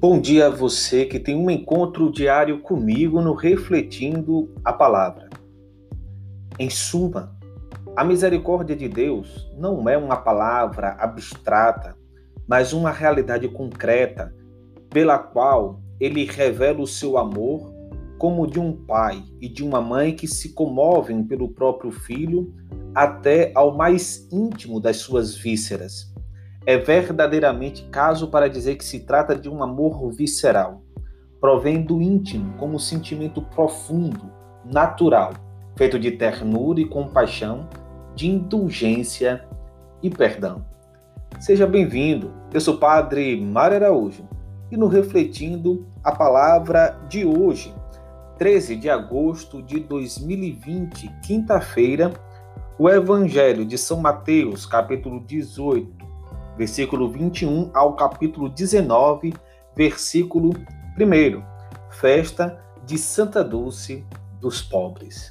Bom dia a você que tem um encontro diário comigo no Refletindo a Palavra. Em suma, a misericórdia de Deus não é uma palavra abstrata, mas uma realidade concreta pela qual ele revela o seu amor como de um pai e de uma mãe que se comovem pelo próprio filho até ao mais íntimo das suas vísceras é verdadeiramente caso para dizer que se trata de um amor visceral, provém do íntimo como um sentimento profundo, natural, feito de ternura e compaixão, de indulgência e perdão. Seja bem-vindo. Eu sou o Padre Mário Araújo e no Refletindo a palavra de hoje, 13 de agosto de 2020, quinta-feira, o Evangelho de São Mateus, capítulo 18, versículo 21 ao capítulo 19, versículo 1. Festa de Santa Dulce dos Pobres.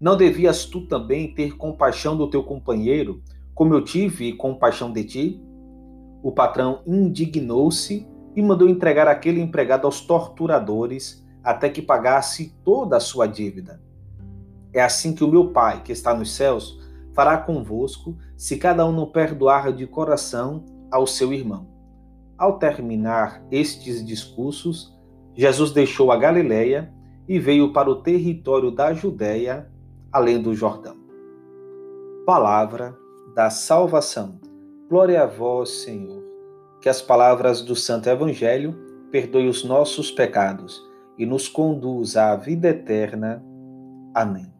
Não devias tu também ter compaixão do teu companheiro, como eu tive compaixão de ti? O patrão indignou-se e mandou entregar aquele empregado aos torturadores até que pagasse toda a sua dívida. É assim que o meu Pai, que está nos céus, fará convosco, se cada um não perdoar de coração ao seu irmão. Ao terminar estes discursos, Jesus deixou a Galiléia e veio para o território da Judéia além do Jordão. Palavra da salvação. Glória a vós, Senhor. Que as palavras do Santo Evangelho perdoe os nossos pecados e nos conduza à vida eterna. Amém.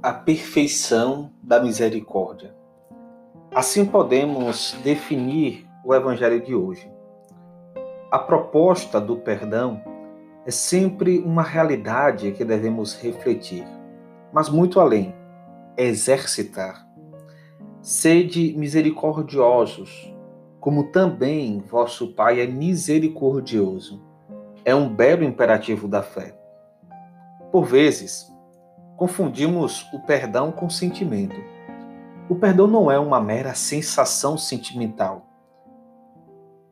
A perfeição da misericórdia. Assim podemos definir o Evangelho de hoje. A proposta do perdão é sempre uma realidade que devemos refletir, mas muito além, exercitar. Sede misericordiosos, como também vosso Pai é misericordioso. É um belo imperativo da fé. Por vezes, confundimos o perdão com sentimento. O perdão não é uma mera sensação sentimental.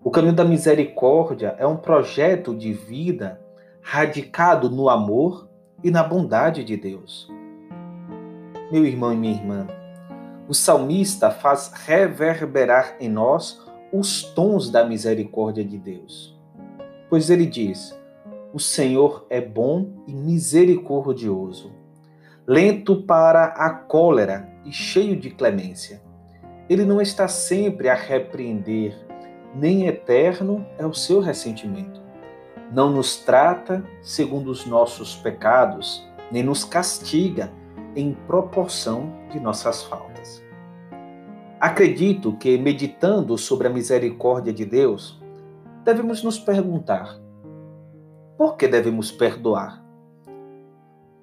O caminho da misericórdia é um projeto de vida radicado no amor e na bondade de Deus. Meu irmão e minha irmã, o salmista faz reverberar em nós os tons da misericórdia de Deus. Pois ele diz: O Senhor é bom e misericordioso, lento para a cólera e cheio de clemência. Ele não está sempre a repreender, nem eterno é o seu ressentimento. Não nos trata segundo os nossos pecados, nem nos castiga em proporção de nossas faltas. Acredito que, meditando sobre a misericórdia de Deus, devemos nos perguntar: por que devemos perdoar?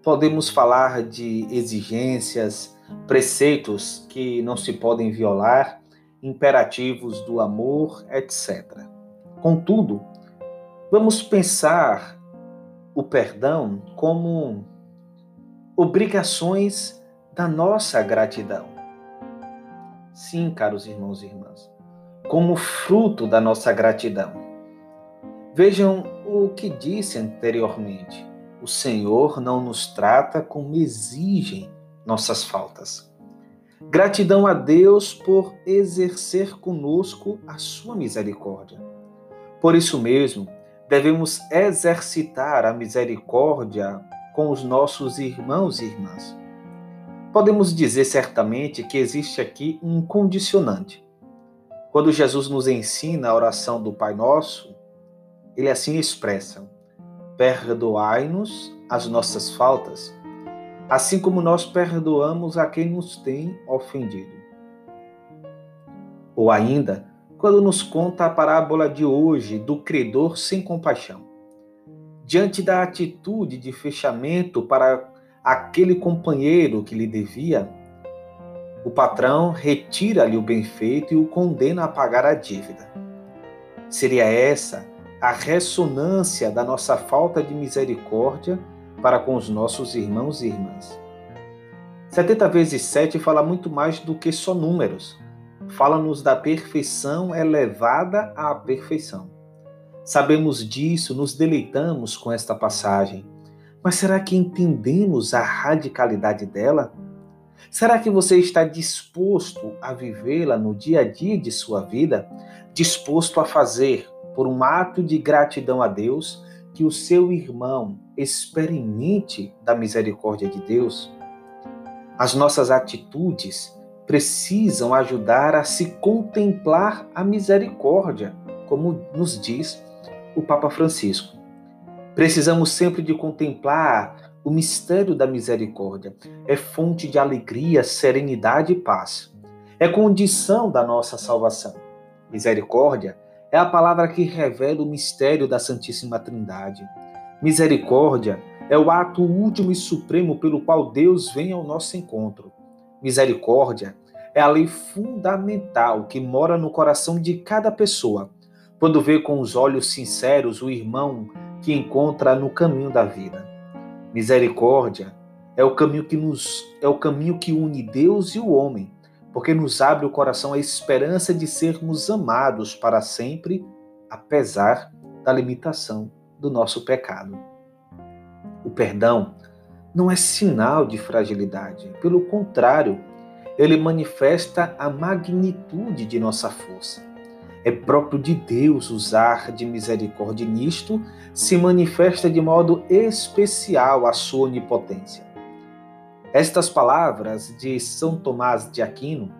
Podemos falar de exigências, preceitos que não se podem violar, imperativos do amor, etc. Contudo, vamos pensar o perdão como obrigações da nossa gratidão. Sim, caros irmãos e irmãs, como fruto da nossa gratidão. Vejam o que disse anteriormente. O Senhor não nos trata como exigem nossas faltas. Gratidão a Deus por exercer conosco a sua misericórdia. Por isso mesmo, devemos exercitar a misericórdia com os nossos irmãos e irmãs. Podemos dizer certamente que existe aqui um condicionante. Quando Jesus nos ensina a oração do Pai Nosso, ele assim expressa: Perdoai-nos as nossas faltas, assim como nós perdoamos a quem nos tem ofendido. Ou ainda, quando nos conta a parábola de hoje do credor sem compaixão. Diante da atitude de fechamento para aquele companheiro que lhe devia, o patrão retira-lhe o bem feito e o condena a pagar a dívida. Seria essa a ressonância da nossa falta de misericórdia para com os nossos irmãos e irmãs. 70 vezes 7 fala muito mais do que só números. Fala-nos da perfeição elevada à perfeição. Sabemos disso, nos deleitamos com esta passagem. Mas será que entendemos a radicalidade dela? Será que você está disposto a vivê-la no dia a dia de sua vida? Disposto a fazer, por um ato de gratidão a Deus, que o seu irmão experimente da misericórdia de Deus? As nossas atitudes precisam ajudar a se contemplar a misericórdia, como nos diz o Papa Francisco. Precisamos sempre de contemplar o mistério da misericórdia. É fonte de alegria, serenidade e paz. É condição da nossa salvação. Misericórdia é a palavra que revela o mistério da Santíssima Trindade. Misericórdia é o ato último e supremo pelo qual Deus vem ao nosso encontro. Misericórdia é a lei fundamental que mora no coração de cada pessoa quando vê com os olhos sinceros o irmão que encontra no caminho da vida. Misericórdia é o caminho que nos é o caminho que une Deus e o homem, porque nos abre o coração a esperança de sermos amados para sempre, apesar da limitação do nosso pecado. O perdão não é sinal de fragilidade, pelo contrário, ele manifesta a magnitude de nossa força. É próprio de Deus usar de misericórdia nisto se manifesta de modo especial a sua onipotência. Estas palavras de São Tomás de Aquino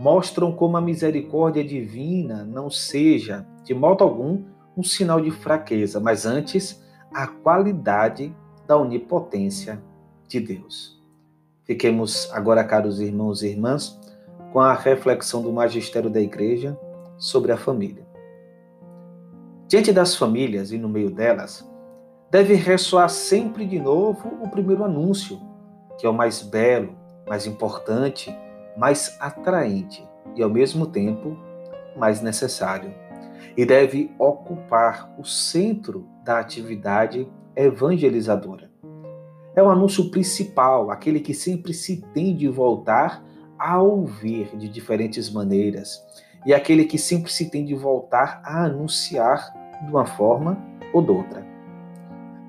mostram como a misericórdia divina não seja, de modo algum, um sinal de fraqueza, mas antes a qualidade da onipotência de Deus. Fiquemos agora, caros irmãos e irmãs, com a reflexão do magistério da Igreja sobre a família. Diante das famílias e no meio delas, deve ressoar sempre de novo o primeiro anúncio, que é o mais belo, mais importante mais atraente e, ao mesmo tempo, mais necessário. E deve ocupar o centro da atividade evangelizadora. É o anúncio principal, aquele que sempre se tem de voltar a ouvir de diferentes maneiras, e aquele que sempre se tem de voltar a anunciar de uma forma ou de outra.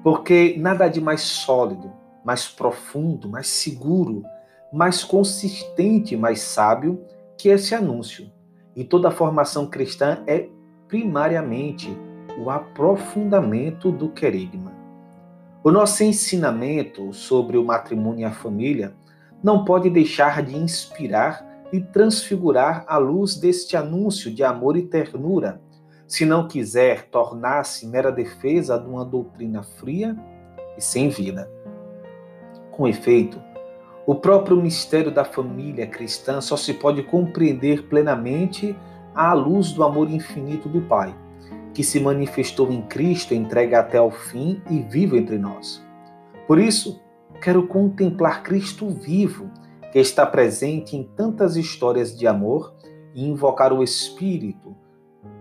Porque nada de mais sólido, mais profundo, mais seguro, mais consistente, mais sábio que esse anúncio. E toda a formação cristã é primariamente o aprofundamento do querigma. O nosso ensinamento sobre o matrimônio e a família não pode deixar de inspirar e transfigurar a luz deste anúncio de amor e ternura, se não quiser tornar-se mera defesa de uma doutrina fria e sem vida. Com efeito, o próprio mistério da família cristã só se pode compreender plenamente à luz do amor infinito do Pai, que se manifestou em Cristo, entregue até ao fim e vivo entre nós. Por isso, quero contemplar Cristo vivo, que está presente em tantas histórias de amor, e invocar o Espírito,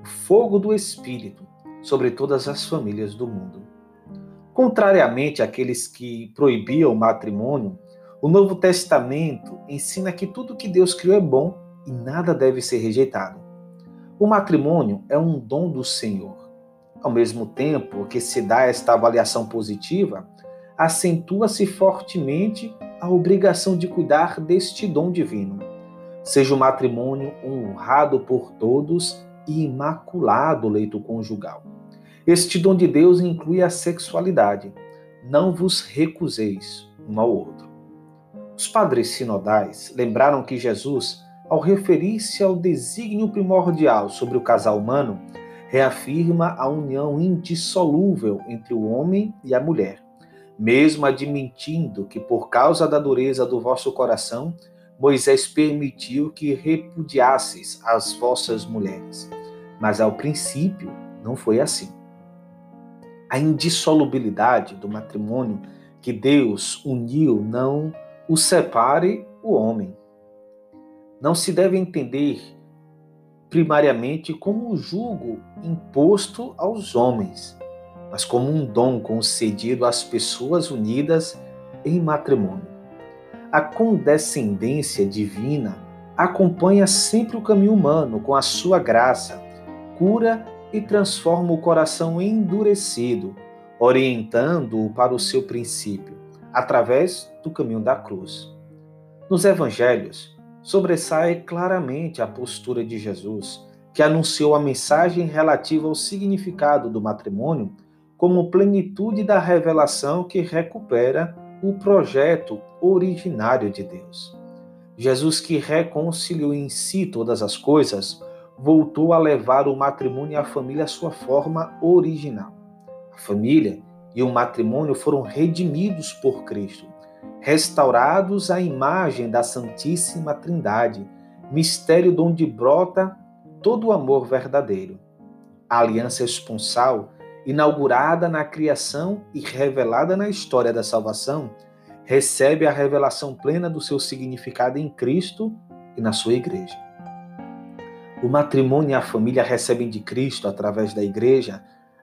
o fogo do Espírito, sobre todas as famílias do mundo. Contrariamente àqueles que proibiam o matrimônio, o Novo Testamento ensina que tudo que Deus criou é bom e nada deve ser rejeitado. O matrimônio é um dom do Senhor. Ao mesmo tempo que se dá esta avaliação positiva, acentua-se fortemente a obrigação de cuidar deste dom divino. Seja o matrimônio honrado por todos e imaculado leito conjugal. Este dom de Deus inclui a sexualidade. Não vos recuseis um ao outro. Os padres sinodais lembraram que Jesus, ao referir-se ao desígnio primordial sobre o casal humano, reafirma a união indissolúvel entre o homem e a mulher, mesmo admitindo que, por causa da dureza do vosso coração, Moisés permitiu que repudiasseis as vossas mulheres. Mas ao princípio não foi assim. A indissolubilidade do matrimônio que Deus uniu não o separe o homem. Não se deve entender primariamente como um jugo imposto aos homens, mas como um dom concedido às pessoas unidas em matrimônio. A condescendência divina acompanha sempre o caminho humano com a sua graça, cura e transforma o coração endurecido, orientando-o para o seu princípio através do caminho da cruz. Nos evangelhos, sobressai claramente a postura de Jesus, que anunciou a mensagem relativa ao significado do matrimônio como plenitude da revelação que recupera o projeto originário de Deus. Jesus, que reconciliou em si todas as coisas, voltou a levar o matrimônio e a família à sua forma original. A família e o matrimônio foram redimidos por Cristo, restaurados à imagem da Santíssima Trindade, mistério de onde brota todo o amor verdadeiro. A aliança esponsal, inaugurada na criação e revelada na história da salvação, recebe a revelação plena do seu significado em Cristo e na sua igreja. O matrimônio e a família recebem de Cristo, através da igreja,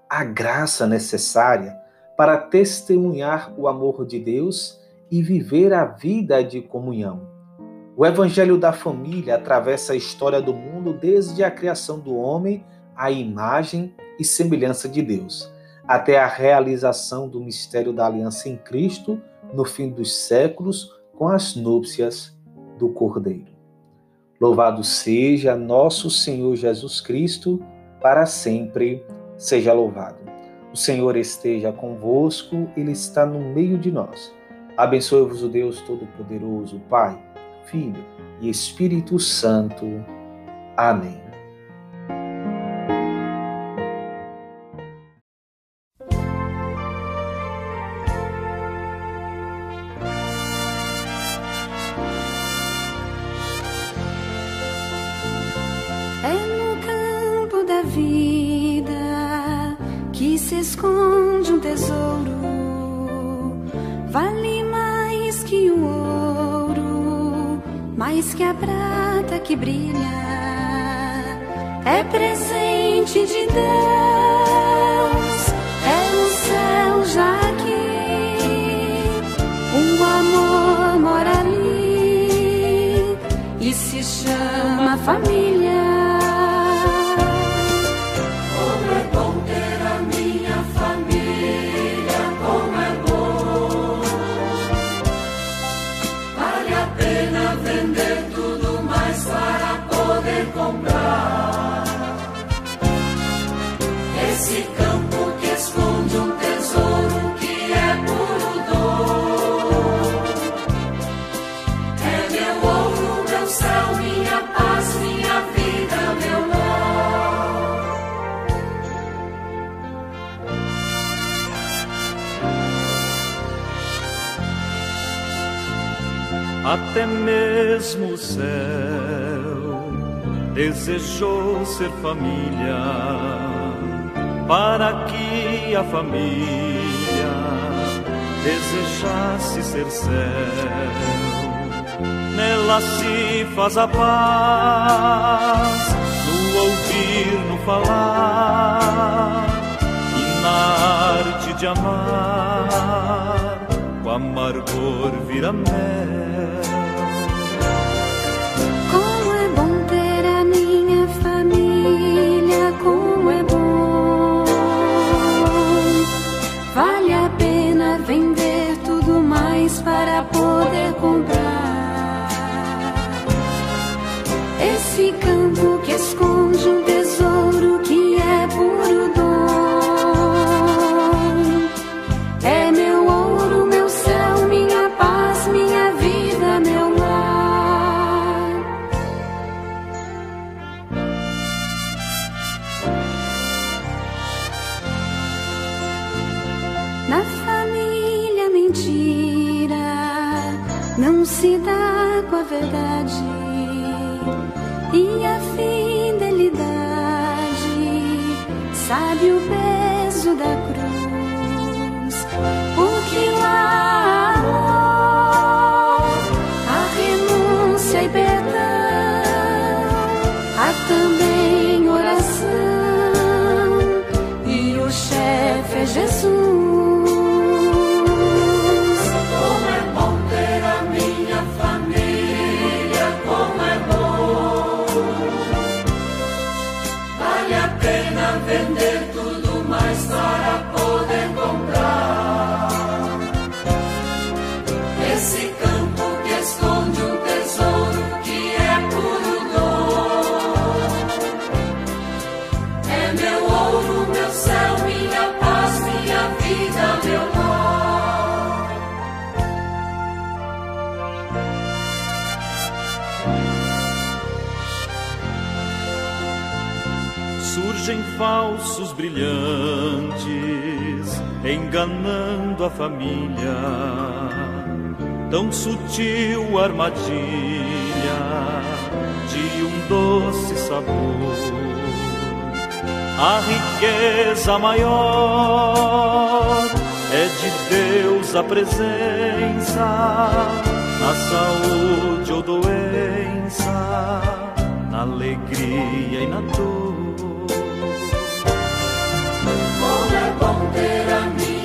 a graça necessária para testemunhar o amor de Deus e viver a vida de comunhão. O Evangelho da Família atravessa a história do mundo desde a criação do homem à imagem e semelhança de Deus, até a realização do mistério da aliança em Cristo no fim dos séculos com as núpcias do Cordeiro. Louvado seja nosso Senhor Jesus Cristo, para sempre seja louvado. O Senhor esteja convosco, Ele está no meio de nós. Abençoe-vos o Deus Todo-Poderoso, Pai, Filho e Espírito Santo. Amém. Tesouro, vale mais que o ouro mais que a prata que brilha, é presente de Deus, é o céu já aqui, o amor mora ali e se chama família. Até mesmo o céu desejou ser família, para que a família desejasse ser céu. Nela se faz a paz, no ouvir, no falar, e na arte de amar, amargor vira mel. Não se dá com a verdade. E a fidelidade sabe o peso surgem falsos brilhantes, enganando a família. Tão sutil armadilha de um doce sabor. A riqueza maior é de Deus a presença, na saúde ou doença, na alegria e na dor. Bom ter a mim.